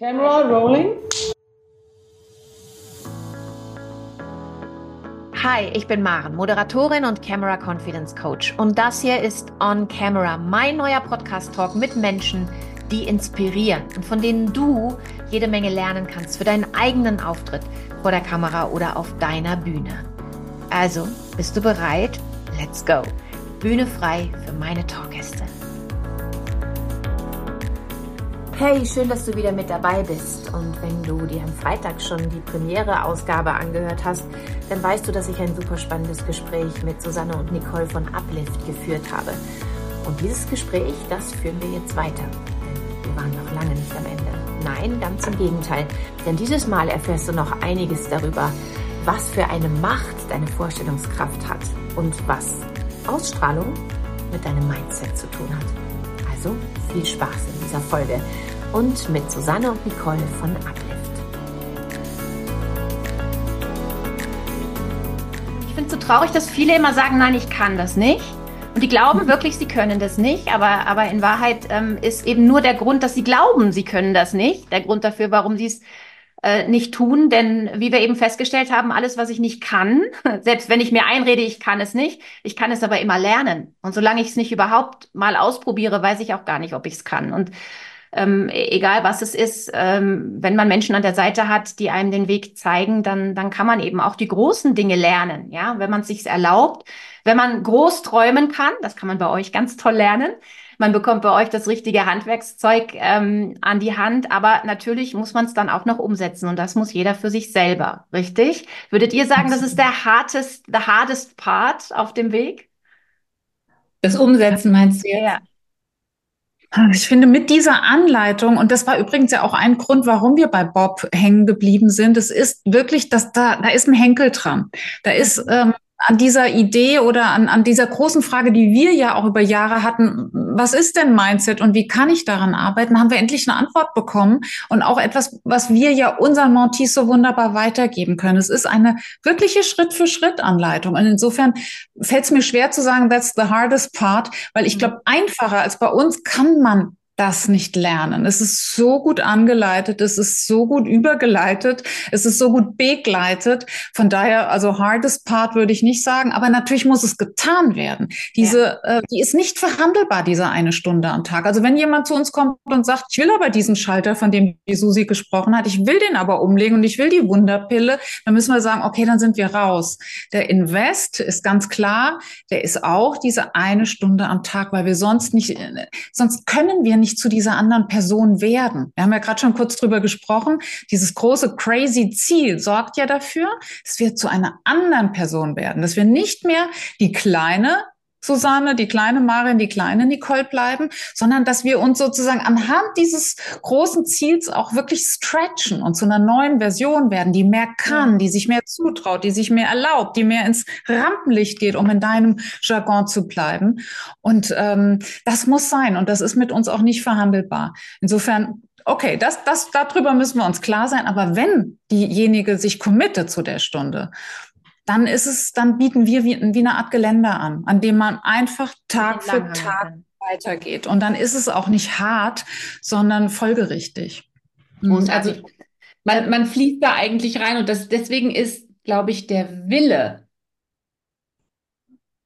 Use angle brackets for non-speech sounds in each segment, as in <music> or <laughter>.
Camera rolling. Hi, ich bin Maren, Moderatorin und Camera Confidence Coach. Und das hier ist On Camera, mein neuer Podcast-Talk mit Menschen, die inspirieren und von denen du jede Menge lernen kannst für deinen eigenen Auftritt vor der Kamera oder auf deiner Bühne. Also, bist du bereit? Let's go! Bühne frei für meine Talkgäste. Hey, schön, dass du wieder mit dabei bist. Und wenn du dir am Freitag schon die Premiere-Ausgabe angehört hast, dann weißt du, dass ich ein super spannendes Gespräch mit Susanne und Nicole von Uplift geführt habe. Und dieses Gespräch, das führen wir jetzt weiter. Denn wir waren noch lange nicht am Ende. Nein, ganz im Gegenteil. Denn dieses Mal erfährst du noch einiges darüber, was für eine Macht deine Vorstellungskraft hat und was Ausstrahlung mit deinem Mindset zu tun hat. Also viel Spaß in dieser Folge und mit Susanne und Nicole von Uplift. Ich finde es so traurig, dass viele immer sagen, nein, ich kann das nicht. Und die glauben <laughs> wirklich, sie können das nicht, aber, aber in Wahrheit ähm, ist eben nur der Grund, dass sie glauben, sie können das nicht, der Grund dafür, warum sie es äh, nicht tun. Denn wie wir eben festgestellt haben, alles, was ich nicht kann, <laughs> selbst wenn ich mir einrede, ich kann es nicht, ich kann es aber immer lernen. Und solange ich es nicht überhaupt mal ausprobiere, weiß ich auch gar nicht, ob ich es kann. Und ähm, egal was es ist, ähm, wenn man Menschen an der Seite hat, die einem den Weg zeigen, dann, dann kann man eben auch die großen Dinge lernen, ja, wenn man es sich erlaubt. Wenn man groß träumen kann, das kann man bei euch ganz toll lernen. Man bekommt bei euch das richtige Handwerkszeug ähm, an die Hand, aber natürlich muss man es dann auch noch umsetzen und das muss jeder für sich selber, richtig? Würdet ihr sagen, das ist der hardest, the hardest part auf dem Weg? Das Umsetzen meinst du jetzt? Ja. Ich finde, mit dieser Anleitung, und das war übrigens ja auch ein Grund, warum wir bei Bob hängen geblieben sind, es ist wirklich, dass da, da ist ein Henkel dran. Da ist ähm, an dieser Idee oder an, an dieser großen Frage, die wir ja auch über Jahre hatten, was ist denn Mindset und wie kann ich daran arbeiten, haben wir endlich eine Antwort bekommen und auch etwas, was wir ja unseren Montis so wunderbar weitergeben können. Es ist eine wirkliche Schritt-für-Schritt-Anleitung. Und insofern fällt es mir schwer zu sagen, that's the hardest part, weil ich mhm. glaube, einfacher als bei uns kann man das nicht lernen. Es ist so gut angeleitet, es ist so gut übergeleitet, es ist so gut begleitet. Von daher, also hardest part würde ich nicht sagen, aber natürlich muss es getan werden. Diese, ja. äh, die ist nicht verhandelbar, diese eine Stunde am Tag. Also wenn jemand zu uns kommt und sagt, ich will aber diesen Schalter, von dem die Susi gesprochen hat, ich will den aber umlegen und ich will die Wunderpille, dann müssen wir sagen, okay, dann sind wir raus. Der Invest ist ganz klar, der ist auch diese eine Stunde am Tag, weil wir sonst nicht, äh, sonst können wir nicht nicht zu dieser anderen Person werden. Wir haben ja gerade schon kurz drüber gesprochen. Dieses große crazy Ziel sorgt ja dafür, dass wir zu einer anderen Person werden, dass wir nicht mehr die kleine Susanne, die kleine Marin, die kleine Nicole bleiben, sondern dass wir uns sozusagen anhand dieses großen Ziels auch wirklich stretchen und zu einer neuen Version werden, die mehr kann, die sich mehr zutraut, die sich mehr erlaubt, die mehr ins Rampenlicht geht, um in deinem Jargon zu bleiben. Und ähm, das muss sein und das ist mit uns auch nicht verhandelbar. Insofern Okay, das, das, darüber müssen wir uns klar sein. Aber wenn diejenige sich committet zu der Stunde dann ist es, dann bieten wir wie, wie eine Art Geländer an, an dem man einfach Tag für Tag weitergeht. Und dann ist es auch nicht hart, sondern folgerichtig. Und also man, man fließt da eigentlich rein und das, deswegen ist, glaube ich, der Wille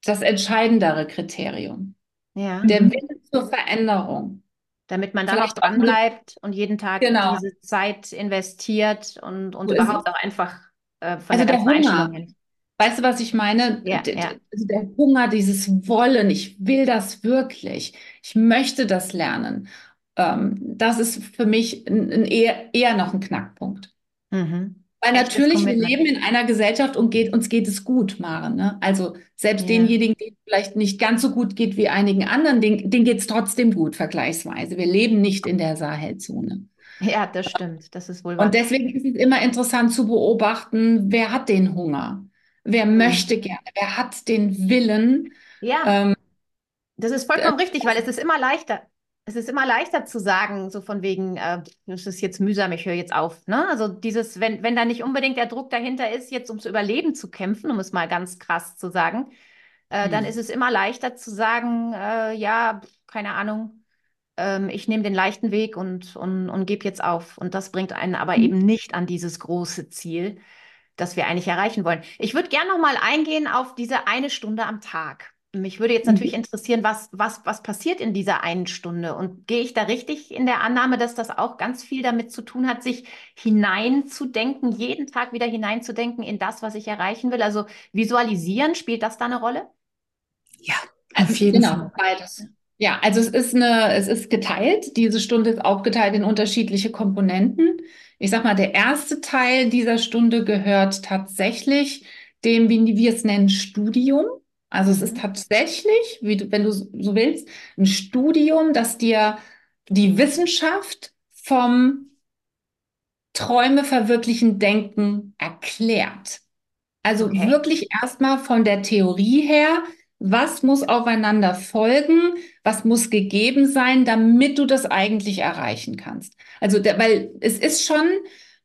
das entscheidendere Kriterium. Ja. Der mhm. Wille zur Veränderung. Damit man da noch dran bleibt und jeden Tag genau. diese Zeit investiert und, und so überhaupt auch einfach äh, von also der, der Hunger. Weißt du, was ich meine? Ja, ja. Also der Hunger, dieses Wollen, ich will das wirklich, ich möchte das lernen. Ähm, das ist für mich eher, eher noch ein Knackpunkt. Mhm. Weil natürlich, wir leben in einer Gesellschaft und geht, uns geht es gut, Maren. Ne? Also selbst ja. denjenigen, denen vielleicht nicht ganz so gut geht wie einigen anderen, denen, denen geht es trotzdem gut, vergleichsweise. Wir leben nicht in der Sahelzone. Ja, das stimmt. Das ist wohl wahr. Und deswegen ist es immer interessant zu beobachten, wer hat den Hunger? Wer mhm. möchte gerne? Wer hat den Willen? Ja. Ähm, das ist vollkommen äh, richtig, weil es ist immer leichter. Es ist immer leichter zu sagen, so von wegen, äh, das ist jetzt mühsam, ich höre jetzt auf. Ne? Also dieses, wenn, wenn da nicht unbedingt der Druck dahinter ist, jetzt ums Überleben zu kämpfen, um es mal ganz krass zu sagen, äh, mhm. dann ist es immer leichter zu sagen, äh, ja, keine Ahnung, ähm, ich nehme den leichten Weg und, und, und gebe jetzt auf. Und das bringt einen aber mhm. eben nicht an dieses große Ziel, das wir eigentlich erreichen wollen. Ich würde gerne noch mal eingehen auf diese eine Stunde am Tag. Mich würde jetzt natürlich mhm. interessieren, was, was, was passiert in dieser einen Stunde? Und gehe ich da richtig in der Annahme, dass das auch ganz viel damit zu tun hat, sich hineinzudenken, jeden Tag wieder hineinzudenken in das, was ich erreichen will? Also visualisieren, spielt das da eine Rolle? Ja, auf jeden genau, Fall. Beides. Ja, also es ist eine, es ist geteilt. Diese Stunde ist aufgeteilt in unterschiedliche Komponenten. Ich sag mal, der erste Teil dieser Stunde gehört tatsächlich dem, wie wir es nennen, Studium. Also es ist mhm. tatsächlich, wie du, wenn du so willst, ein Studium, das dir die Wissenschaft vom Träume verwirklichen Denken erklärt. Also okay. wirklich erstmal von der Theorie her, was muss aufeinander folgen, was muss gegeben sein, damit du das eigentlich erreichen kannst. Also, der, weil es ist schon,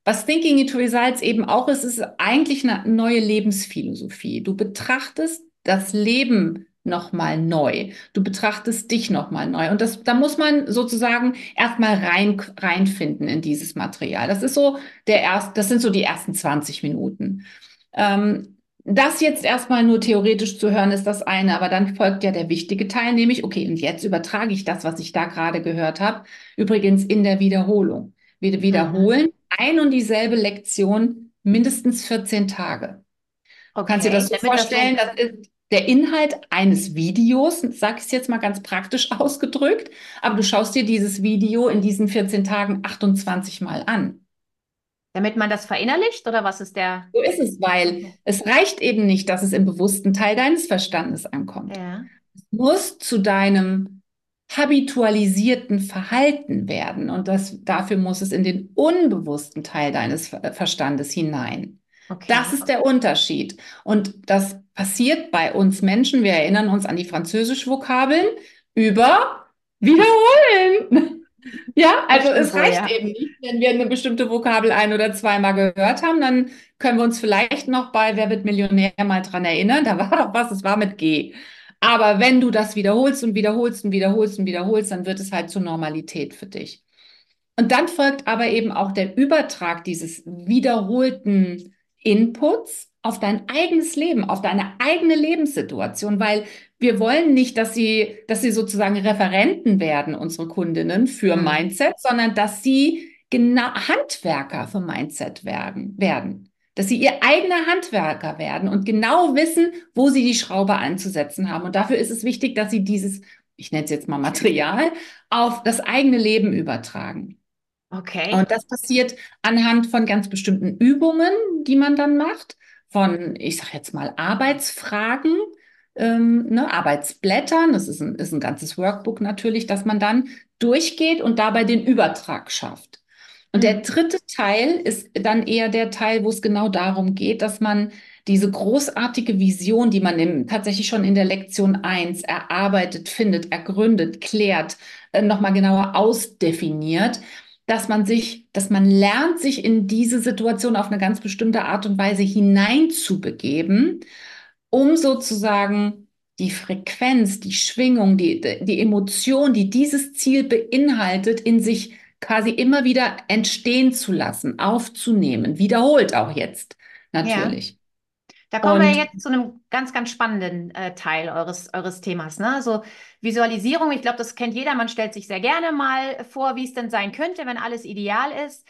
was Thinking into Results eben auch ist, ist eigentlich eine neue Lebensphilosophie. Du betrachtest das Leben nochmal neu. Du betrachtest dich nochmal neu. Und das, da muss man sozusagen erstmal rein, reinfinden in dieses Material. Das ist so der erst, das sind so die ersten 20 Minuten. Ähm, das jetzt erstmal nur theoretisch zu hören, ist das eine, aber dann folgt ja der wichtige Teil, nämlich, okay, und jetzt übertrage ich das, was ich da gerade gehört habe, übrigens in der Wiederholung. Wir wiederholen mhm. ein und dieselbe Lektion mindestens 14 Tage. Okay. Kannst du dir das so vorstellen? Das, das ist der Inhalt eines Videos, sag ich es jetzt mal ganz praktisch <laughs> ausgedrückt, aber du schaust dir dieses Video in diesen 14 Tagen 28 Mal an. Damit man das verinnerlicht oder was ist der? So ist es, weil es reicht eben nicht, dass es im bewussten Teil deines Verstandes ankommt. Ja. Es muss zu deinem habitualisierten Verhalten werden und das, dafür muss es in den unbewussten Teil deines Verstandes hinein. Okay. Das ist der Unterschied. Und das passiert bei uns Menschen. Wir erinnern uns an die Französisch-Vokabeln über Wiederholen. Ja, also es reicht ja. eben nicht, wenn wir eine bestimmte Vokabel ein- oder zweimal gehört haben, dann können wir uns vielleicht noch bei Wer wird Millionär mal dran erinnern. Da war doch was, es war mit G. Aber wenn du das wiederholst und wiederholst und wiederholst und wiederholst, dann wird es halt zur Normalität für dich. Und dann folgt aber eben auch der Übertrag dieses wiederholten Inputs auf dein eigenes Leben, auf deine eigene Lebenssituation, weil wir wollen nicht, dass sie, dass sie sozusagen Referenten werden, unsere Kundinnen für mhm. Mindset, sondern dass sie genau Handwerker für Mindset werden, werden. Dass sie ihr eigener Handwerker werden und genau wissen, wo sie die Schraube anzusetzen haben. Und dafür ist es wichtig, dass sie dieses, ich nenne es jetzt mal Material, auf das eigene Leben übertragen. Okay. Und das passiert anhand von ganz bestimmten Übungen, die man dann macht, von, ich sage jetzt mal, Arbeitsfragen, ähm, ne, Arbeitsblättern, das ist ein, ist ein ganzes Workbook natürlich, dass man dann durchgeht und dabei den Übertrag schafft. Und der mhm. dritte Teil ist dann eher der Teil, wo es genau darum geht, dass man diese großartige Vision, die man im, tatsächlich schon in der Lektion 1 erarbeitet, findet, ergründet, klärt, äh, nochmal genauer ausdefiniert, dass man sich, dass man lernt, sich in diese Situation auf eine ganz bestimmte Art und Weise hineinzubegeben, um sozusagen die Frequenz, die Schwingung, die, die Emotion, die dieses Ziel beinhaltet, in sich quasi immer wieder entstehen zu lassen, aufzunehmen, wiederholt auch jetzt natürlich. Da kommen und, wir jetzt zu einem ganz, ganz spannenden äh, Teil eures, eures Themas. Ne? Also Visualisierung, ich glaube, das kennt jeder. Man stellt sich sehr gerne mal vor, wie es denn sein könnte, wenn alles ideal ist.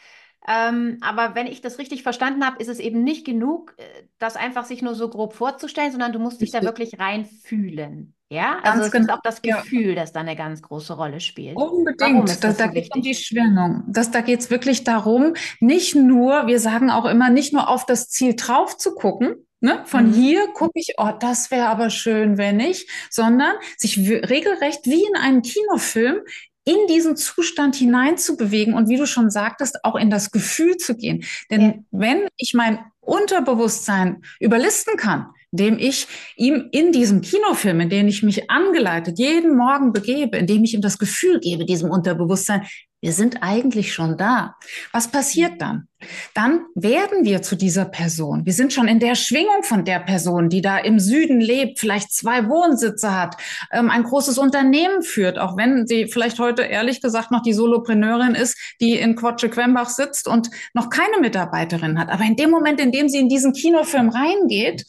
Ähm, aber wenn ich das richtig verstanden habe, ist es eben nicht genug, äh, das einfach sich nur so grob vorzustellen, sondern du musst dich da wirklich reinfühlen. Ja, also ganz es genau. ist auch das Gefühl, ja. das da eine ganz große Rolle spielt. Unbedingt. Das, das, da so geht es um die Schwingung. Das, da geht es wirklich darum, nicht nur, wir sagen auch immer, nicht nur auf das Ziel drauf zu gucken, Ne? Von mhm. hier gucke ich, oh, das wäre aber schön, wenn nicht, sondern sich regelrecht wie in einem Kinofilm in diesen Zustand hineinzubewegen und wie du schon sagtest, auch in das Gefühl zu gehen. Denn ja. wenn ich mein Unterbewusstsein überlisten kann, indem ich ihm in diesem Kinofilm, in dem ich mich angeleitet jeden Morgen begebe, indem ich ihm das Gefühl gebe, diesem Unterbewusstsein, wir sind eigentlich schon da. Was passiert dann? Dann werden wir zu dieser Person. Wir sind schon in der Schwingung von der Person, die da im Süden lebt, vielleicht zwei Wohnsitze hat, ähm, ein großes Unternehmen führt, auch wenn sie vielleicht heute ehrlich gesagt noch die Solopreneurin ist, die in Quatsche-Quembach sitzt und noch keine Mitarbeiterin hat. Aber in dem Moment, in dem sie in diesen Kinofilm reingeht,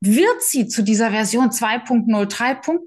wird sie zu dieser Version 2.0, 3.0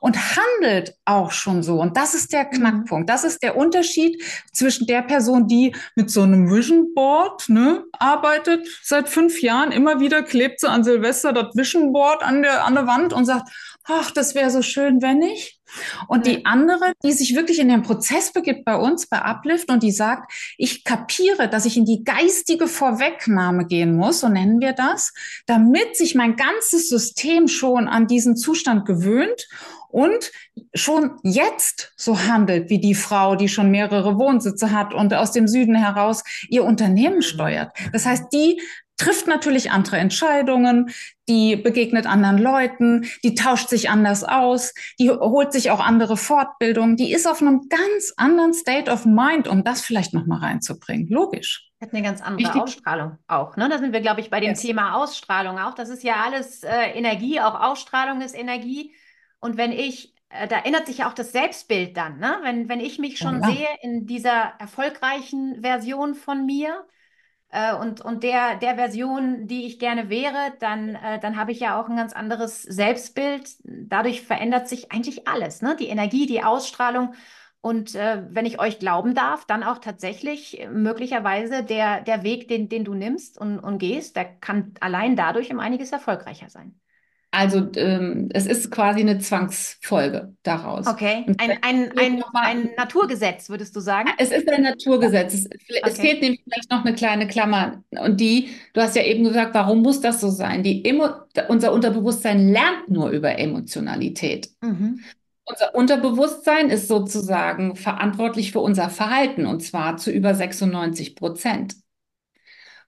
und handelt auch schon so. Und das ist der mhm. Knackpunkt. Das ist der Unterschied zwischen der Person, die mit so einem Vision Board ne, arbeitet seit fünf Jahren. Immer wieder klebt sie an Silvester das Vision Board an der, an der Wand und sagt, ach, das wäre so schön, wenn ich. Und die andere, die sich wirklich in den Prozess begibt bei uns, bei Uplift und die sagt, ich kapiere, dass ich in die geistige Vorwegnahme gehen muss, so nennen wir das, damit sich mein ganzes System schon an diesen Zustand gewöhnt und schon jetzt so handelt wie die Frau, die schon mehrere Wohnsitze hat und aus dem Süden heraus ihr Unternehmen mhm. steuert. Das heißt, die trifft natürlich andere Entscheidungen, die begegnet anderen Leuten, die tauscht sich anders aus, die holt sich auch andere Fortbildungen, die ist auf einem ganz anderen State of Mind, um das vielleicht nochmal reinzubringen. Logisch. Hat eine ganz andere Richtig. Ausstrahlung auch. Ne? Da sind wir, glaube ich, bei dem yes. Thema Ausstrahlung auch. Das ist ja alles äh, Energie, auch Ausstrahlung ist Energie. Und wenn ich, äh, da ändert sich ja auch das Selbstbild dann, ne? Wenn, wenn ich mich schon ja. sehe in dieser erfolgreichen Version von mir äh, und, und der, der Version, die ich gerne wäre, dann, äh, dann habe ich ja auch ein ganz anderes Selbstbild. Dadurch verändert sich eigentlich alles, ne? Die Energie, die Ausstrahlung. Und äh, wenn ich euch glauben darf, dann auch tatsächlich möglicherweise der, der Weg, den, den du nimmst und, und gehst, der kann allein dadurch um einiges erfolgreicher sein. Also ähm, es ist quasi eine Zwangsfolge daraus. Okay, ein, ein, ein, ein, Naturgesetz, würdest du sagen? Es ist ein Naturgesetz. Es, es fehlt nämlich vielleicht noch eine kleine Klammer. Und die, du hast ja eben gesagt, warum muss das so sein? Die Emo unser Unterbewusstsein lernt nur über Emotionalität. Mhm. Unser Unterbewusstsein ist sozusagen verantwortlich für unser Verhalten und zwar zu über 96 Prozent.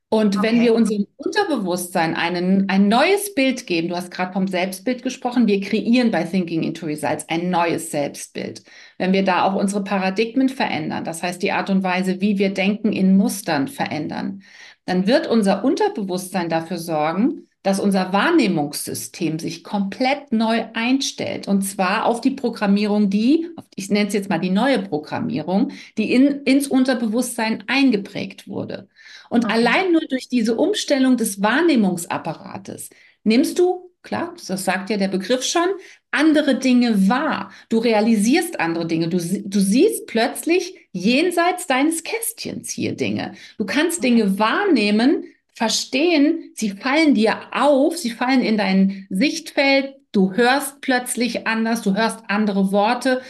Und okay. wenn wir unserem Unterbewusstsein einen, ein neues Bild geben, du hast gerade vom Selbstbild gesprochen, wir kreieren bei Thinking into Results ein neues Selbstbild. Wenn wir da auch unsere Paradigmen verändern, das heißt die Art und Weise, wie wir denken in Mustern verändern, dann wird unser Unterbewusstsein dafür sorgen, dass unser Wahrnehmungssystem sich komplett neu einstellt. Und zwar auf die Programmierung, die, ich nenne es jetzt mal die neue Programmierung, die in, ins Unterbewusstsein eingeprägt wurde. Und okay. allein nur durch diese Umstellung des Wahrnehmungsapparates nimmst du, klar, das sagt ja der Begriff schon, andere Dinge wahr. Du realisierst andere Dinge. Du, du siehst plötzlich jenseits deines Kästchens hier Dinge. Du kannst Dinge wahrnehmen, verstehen, sie fallen dir auf, sie fallen in dein Sichtfeld, du hörst plötzlich anders, du hörst andere Worte,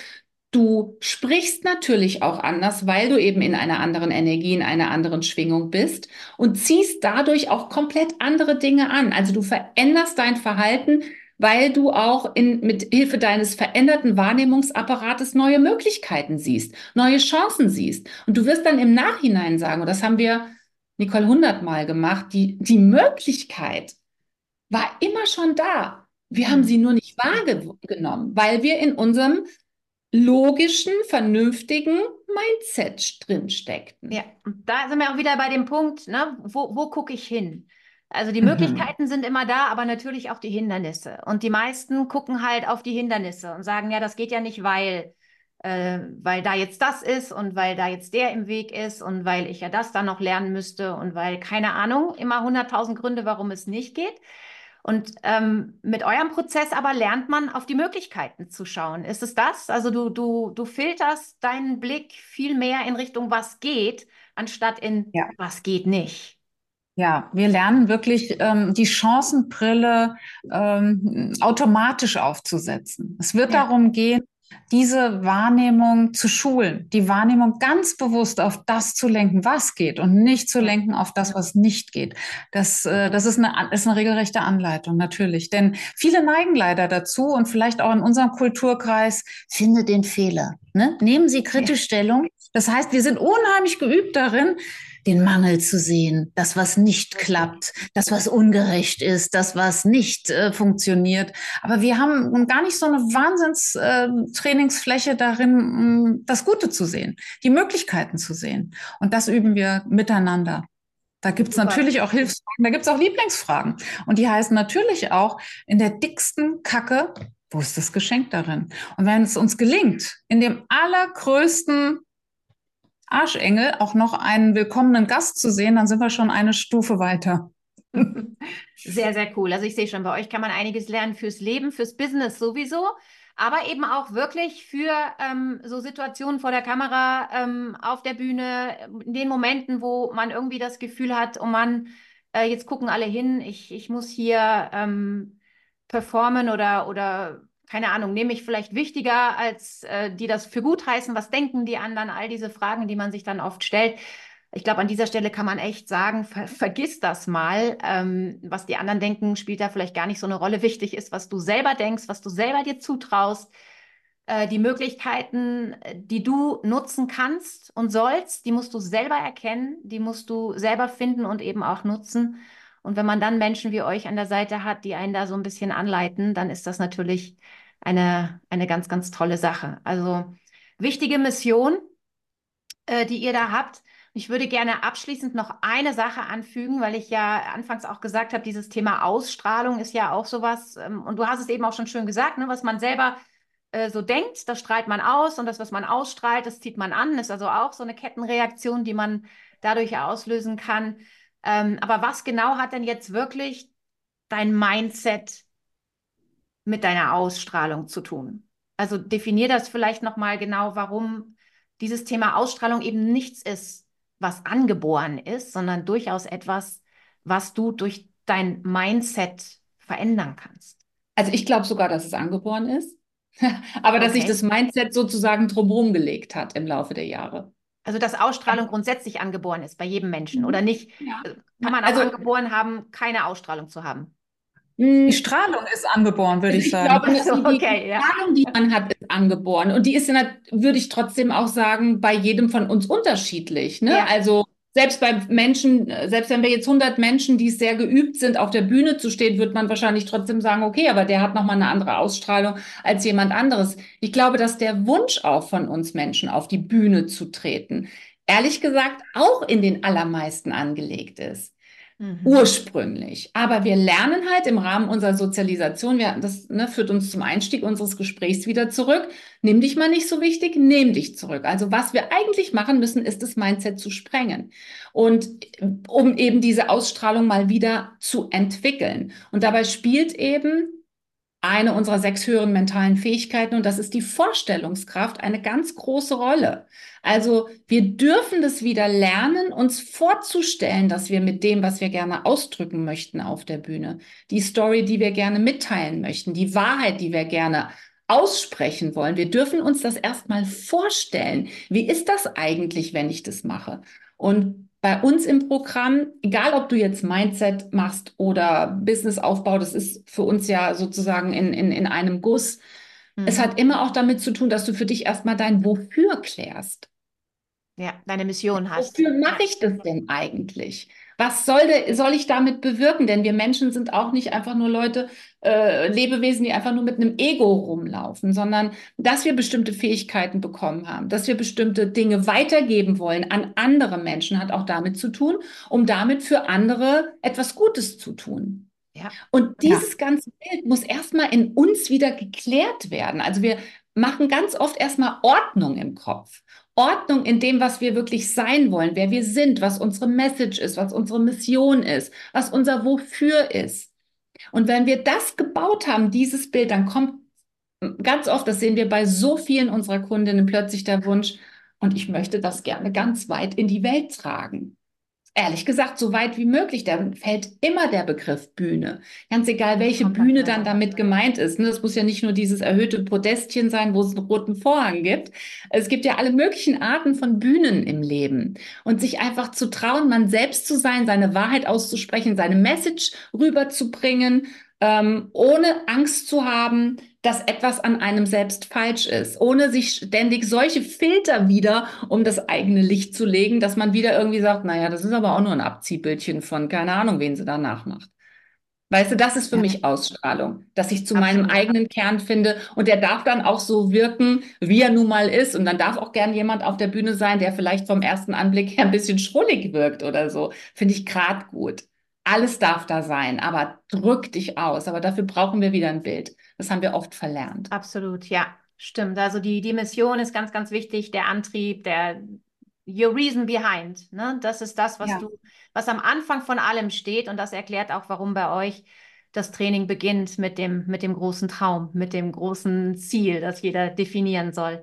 Du sprichst natürlich auch anders, weil du eben in einer anderen Energie, in einer anderen Schwingung bist und ziehst dadurch auch komplett andere Dinge an. Also du veränderst dein Verhalten, weil du auch in, mit Hilfe deines veränderten Wahrnehmungsapparates neue Möglichkeiten siehst, neue Chancen siehst. Und du wirst dann im Nachhinein sagen, und das haben wir Nicole hundertmal gemacht, die, die Möglichkeit war immer schon da. Wir haben sie nur nicht wahrgenommen, weil wir in unserem logischen, vernünftigen Mindset drin steckten. Ja, und da sind wir auch wieder bei dem Punkt, ne? wo, wo gucke ich hin? Also die mhm. Möglichkeiten mhm. sind immer da, aber natürlich auch die Hindernisse. Und die meisten gucken halt auf die Hindernisse und sagen, ja, das geht ja nicht, weil, äh, weil da jetzt das ist und weil da jetzt der im Weg ist und weil ich ja das dann noch lernen müsste und weil, keine Ahnung, immer hunderttausend Gründe, warum es nicht geht. Und ähm, mit eurem Prozess aber lernt man auf die Möglichkeiten zu schauen. Ist es das? Also du, du, du filterst deinen Blick viel mehr in Richtung, was geht, anstatt in ja. was geht nicht. Ja, wir lernen wirklich ähm, die Chancenbrille ähm, automatisch aufzusetzen. Es wird ja. darum gehen, diese Wahrnehmung zu schulen, die Wahrnehmung ganz bewusst auf das zu lenken, was geht und nicht zu lenken auf das, was nicht geht. Das, äh, das ist, eine, ist eine regelrechte Anleitung, natürlich. Denn viele neigen leider dazu und vielleicht auch in unserem Kulturkreis, finde den Fehler. Ne? Nehmen Sie kritisch Stellung. Das heißt, wir sind unheimlich geübt darin, den Mangel zu sehen, das, was nicht klappt, das, was ungerecht ist, das, was nicht äh, funktioniert. Aber wir haben gar nicht so eine Wahnsinnstrainingsfläche äh, darin, um das Gute zu sehen, die Möglichkeiten zu sehen. Und das üben wir miteinander. Da gibt's natürlich auch Hilfsfragen, da gibt's auch Lieblingsfragen. Und die heißen natürlich auch in der dicksten Kacke, wo ist das Geschenk darin? Und wenn es uns gelingt, in dem allergrößten Arschengel auch noch einen willkommenen Gast zu sehen, dann sind wir schon eine Stufe weiter. <laughs> Sehr, sehr cool. Also ich sehe schon, bei euch kann man einiges lernen fürs Leben, fürs Business sowieso, aber eben auch wirklich für ähm, so Situationen vor der Kamera, ähm, auf der Bühne, in den Momenten, wo man irgendwie das Gefühl hat, oh Mann, äh, jetzt gucken alle hin, ich, ich muss hier ähm, performen oder, oder keine Ahnung, nehme ich vielleicht wichtiger, als äh, die das für gut heißen? Was denken die anderen? All diese Fragen, die man sich dann oft stellt. Ich glaube, an dieser Stelle kann man echt sagen, ver vergiss das mal. Ähm, was die anderen denken, spielt da vielleicht gar nicht so eine Rolle. Wichtig ist, was du selber denkst, was du selber dir zutraust, äh, die Möglichkeiten, die du nutzen kannst und sollst, die musst du selber erkennen, die musst du selber finden und eben auch nutzen. Und wenn man dann Menschen wie euch an der Seite hat, die einen da so ein bisschen anleiten, dann ist das natürlich eine, eine ganz, ganz tolle Sache. Also wichtige Mission, äh, die ihr da habt. Ich würde gerne abschließend noch eine Sache anfügen, weil ich ja anfangs auch gesagt habe, dieses Thema Ausstrahlung ist ja auch sowas, ähm, und du hast es eben auch schon schön gesagt, ne, was man selber äh, so denkt, das strahlt man aus und das, was man ausstrahlt, das zieht man an, ist also auch so eine Kettenreaktion, die man dadurch auslösen kann. Ähm, aber was genau hat denn jetzt wirklich dein Mindset mit deiner Ausstrahlung zu tun? Also definier das vielleicht nochmal genau, warum dieses Thema Ausstrahlung eben nichts ist, was angeboren ist, sondern durchaus etwas, was du durch dein Mindset verändern kannst. Also ich glaube sogar, dass es angeboren ist, <laughs> aber dass sich das Mindset sozusagen drumherum gelegt hat im Laufe der Jahre. Also dass Ausstrahlung grundsätzlich angeboren ist bei jedem Menschen oder nicht? Ja. Äh, kann man auch also, angeboren haben, keine Ausstrahlung zu haben? Die Strahlung ist angeboren, würde ich sagen. Ich glaube, die, okay, ja. Strahlung, die man hat, ist angeboren. Und die ist, würde ich trotzdem auch sagen, bei jedem von uns unterschiedlich. Ne? Ja. Also selbst bei Menschen, selbst wenn wir jetzt 100 Menschen, die sehr geübt sind, auf der Bühne zu stehen, wird man wahrscheinlich trotzdem sagen, okay, aber der hat nochmal eine andere Ausstrahlung als jemand anderes. Ich glaube, dass der Wunsch auch von uns Menschen, auf die Bühne zu treten, ehrlich gesagt auch in den allermeisten angelegt ist. Mhm. Ursprünglich. Aber wir lernen halt im Rahmen unserer Sozialisation, wir, das ne, führt uns zum Einstieg unseres Gesprächs wieder zurück. Nimm dich mal nicht so wichtig, nimm dich zurück. Also was wir eigentlich machen müssen, ist das Mindset zu sprengen. Und um eben diese Ausstrahlung mal wieder zu entwickeln. Und dabei spielt eben eine unserer sechs höheren mentalen Fähigkeiten und das ist die Vorstellungskraft eine ganz große Rolle. Also wir dürfen das wieder lernen, uns vorzustellen, dass wir mit dem, was wir gerne ausdrücken möchten auf der Bühne, die Story, die wir gerne mitteilen möchten, die Wahrheit, die wir gerne aussprechen wollen. Wir dürfen uns das erstmal vorstellen. Wie ist das eigentlich, wenn ich das mache? Und bei uns im Programm, egal ob du jetzt Mindset machst oder Businessaufbau, das ist für uns ja sozusagen in, in, in einem Guss. Mhm. Es hat immer auch damit zu tun, dass du für dich erstmal dein Wofür klärst. Ja, deine Mission hast. Wofür mache ich das denn eigentlich? Was soll, de, soll ich damit bewirken? Denn wir Menschen sind auch nicht einfach nur Leute, äh, Lebewesen, die einfach nur mit einem Ego rumlaufen, sondern dass wir bestimmte Fähigkeiten bekommen haben, dass wir bestimmte Dinge weitergeben wollen an andere Menschen, hat auch damit zu tun, um damit für andere etwas Gutes zu tun. Ja. Und dieses ja. ganze Bild muss erstmal in uns wieder geklärt werden. Also wir machen ganz oft erstmal Ordnung im Kopf. Ordnung in dem, was wir wirklich sein wollen, wer wir sind, was unsere Message ist, was unsere Mission ist, was unser Wofür ist. Und wenn wir das gebaut haben, dieses Bild, dann kommt ganz oft, das sehen wir bei so vielen unserer Kundinnen, plötzlich der Wunsch, und ich möchte das gerne ganz weit in die Welt tragen ehrlich gesagt, so weit wie möglich. Da fällt immer der Begriff Bühne. Ganz egal, welche Bühne dann damit gemeint ist. Ne? Das muss ja nicht nur dieses erhöhte Podestchen sein, wo es einen roten Vorhang gibt. Es gibt ja alle möglichen Arten von Bühnen im Leben. Und sich einfach zu trauen, man selbst zu sein, seine Wahrheit auszusprechen, seine Message rüberzubringen, ähm, ohne Angst zu haben, dass etwas an einem selbst falsch ist, ohne sich ständig solche Filter wieder um das eigene Licht zu legen, dass man wieder irgendwie sagt, naja, das ist aber auch nur ein Abziehbildchen von keine Ahnung, wen sie danach macht. Weißt du, das ist für ja. mich Ausstrahlung, dass ich zu Absolut. meinem eigenen Kern finde und der darf dann auch so wirken, wie er nun mal ist und dann darf auch gern jemand auf der Bühne sein, der vielleicht vom ersten Anblick her ein bisschen schrullig wirkt oder so. Finde ich grad gut. Alles darf da sein, aber drück dich aus. Aber dafür brauchen wir wieder ein Bild. Das haben wir oft verlernt. Absolut, ja, stimmt. Also die, die Mission ist ganz, ganz wichtig, der Antrieb, der Your reason behind. Ne? Das ist das, was ja. du, was am Anfang von allem steht und das erklärt auch, warum bei euch das Training beginnt mit dem, mit dem großen Traum, mit dem großen Ziel, das jeder definieren soll.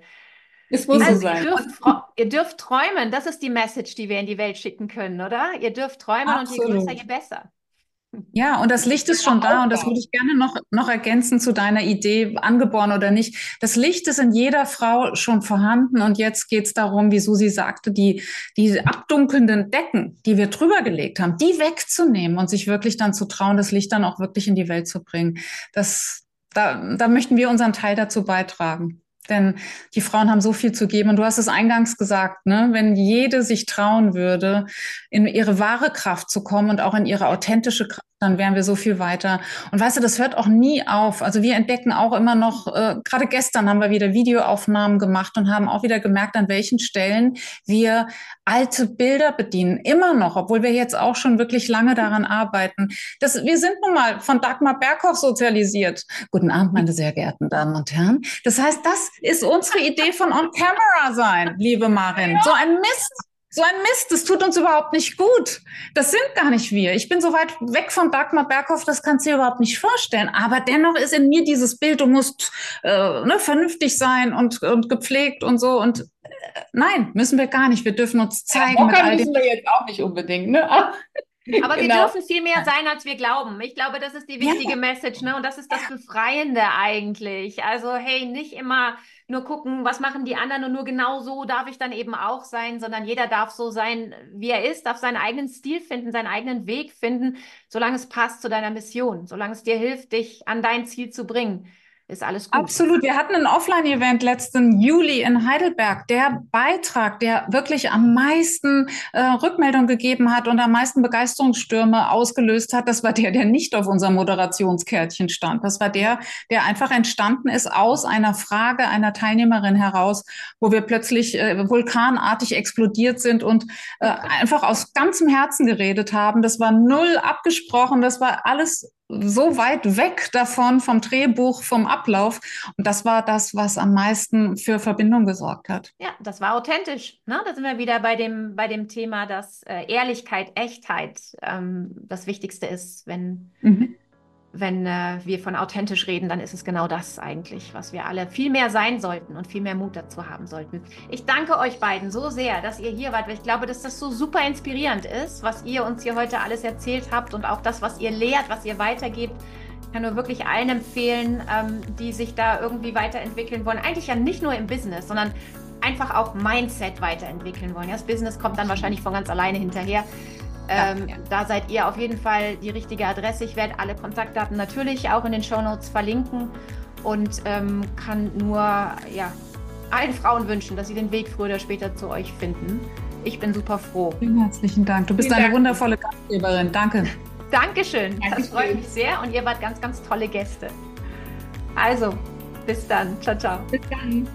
Es muss also so sein. Ihr dürft, ihr dürft, träumen, das ist die Message, die wir in die Welt schicken können, oder? Ihr dürft träumen Absolut. und je größer, je besser. Ja, und das Licht ist schon da und das würde ich gerne noch, noch ergänzen zu deiner Idee, angeboren oder nicht. Das Licht ist in jeder Frau schon vorhanden und jetzt geht es darum, wie Susi sagte, die, diese abdunkelnden Decken, die wir drüber gelegt haben, die wegzunehmen und sich wirklich dann zu trauen, das Licht dann auch wirklich in die Welt zu bringen. Das, da, da möchten wir unseren Teil dazu beitragen. Denn die Frauen haben so viel zu geben. Und du hast es eingangs gesagt, ne? wenn jede sich trauen würde, in ihre wahre Kraft zu kommen und auch in ihre authentische Kraft dann wären wir so viel weiter. Und weißt du, das hört auch nie auf. Also wir entdecken auch immer noch, äh, gerade gestern haben wir wieder Videoaufnahmen gemacht und haben auch wieder gemerkt, an welchen Stellen wir alte Bilder bedienen. Immer noch, obwohl wir jetzt auch schon wirklich lange daran arbeiten. Das, wir sind nun mal von Dagmar Berghoff sozialisiert. Guten Abend, meine sehr geehrten Damen und Herren. Das heißt, das ist unsere Idee von On-Camera sein, liebe Marin. So ein Mist so ein Mist, das tut uns überhaupt nicht gut. Das sind gar nicht wir. Ich bin so weit weg von Dagmar Berghoff, das kannst du dir überhaupt nicht vorstellen. Aber dennoch ist in mir dieses Bild, du musst äh, ne, vernünftig sein und, und gepflegt und so. Und äh, nein, müssen wir gar nicht. Wir dürfen uns zeigen. Ja, mit all müssen wir jetzt auch nicht unbedingt. Ne? <laughs> Aber wir genau. dürfen viel mehr sein, als wir glauben. Ich glaube, das ist die wichtige ja. Message, ne? Und das ist das Befreiende eigentlich. Also, hey, nicht immer nur gucken, was machen die anderen und nur genau so darf ich dann eben auch sein, sondern jeder darf so sein, wie er ist, darf seinen eigenen Stil finden, seinen eigenen Weg finden, solange es passt zu deiner Mission, solange es dir hilft, dich an dein Ziel zu bringen ist alles gut. Absolut. Wir hatten ein Offline-Event letzten Juli in Heidelberg. Der Beitrag, der wirklich am meisten äh, Rückmeldung gegeben hat und am meisten Begeisterungsstürme ausgelöst hat, das war der, der nicht auf unserem Moderationskärtchen stand. Das war der, der einfach entstanden ist aus einer Frage einer Teilnehmerin heraus, wo wir plötzlich äh, vulkanartig explodiert sind und äh, einfach aus ganzem Herzen geredet haben. Das war null abgesprochen. Das war alles so weit weg davon vom Drehbuch, vom Ablauf. Und das war das, was am meisten für Verbindung gesorgt hat. Ja, das war authentisch. Ne? Da sind wir wieder bei dem, bei dem Thema, dass äh, Ehrlichkeit, Echtheit ähm, das Wichtigste ist, wenn, mhm wenn äh, wir von authentisch reden, dann ist es genau das eigentlich, was wir alle viel mehr sein sollten und viel mehr Mut dazu haben sollten. Ich danke euch beiden so sehr, dass ihr hier wart, weil ich glaube, dass das so super inspirierend ist, was ihr uns hier heute alles erzählt habt und auch das, was ihr lehrt, was ihr weitergebt. Ich kann nur wirklich allen empfehlen, ähm, die sich da irgendwie weiterentwickeln wollen. Eigentlich ja nicht nur im Business, sondern einfach auch Mindset weiterentwickeln wollen. das Business kommt dann wahrscheinlich von ganz alleine hinterher. Ähm, ja, ja. Da seid ihr auf jeden Fall die richtige Adresse. Ich werde alle Kontaktdaten natürlich auch in den Show Notes verlinken und ähm, kann nur ja, allen Frauen wünschen, dass sie den Weg früher oder später zu euch finden. Ich bin super froh. Vielen herzlichen Dank. Du bist Vielen eine Dank. wundervolle Gastgeberin. Danke. Dankeschön. Dankeschön. Das freut mich sehr und ihr wart ganz, ganz tolle Gäste. Also, bis dann. Ciao, ciao. Bis dann.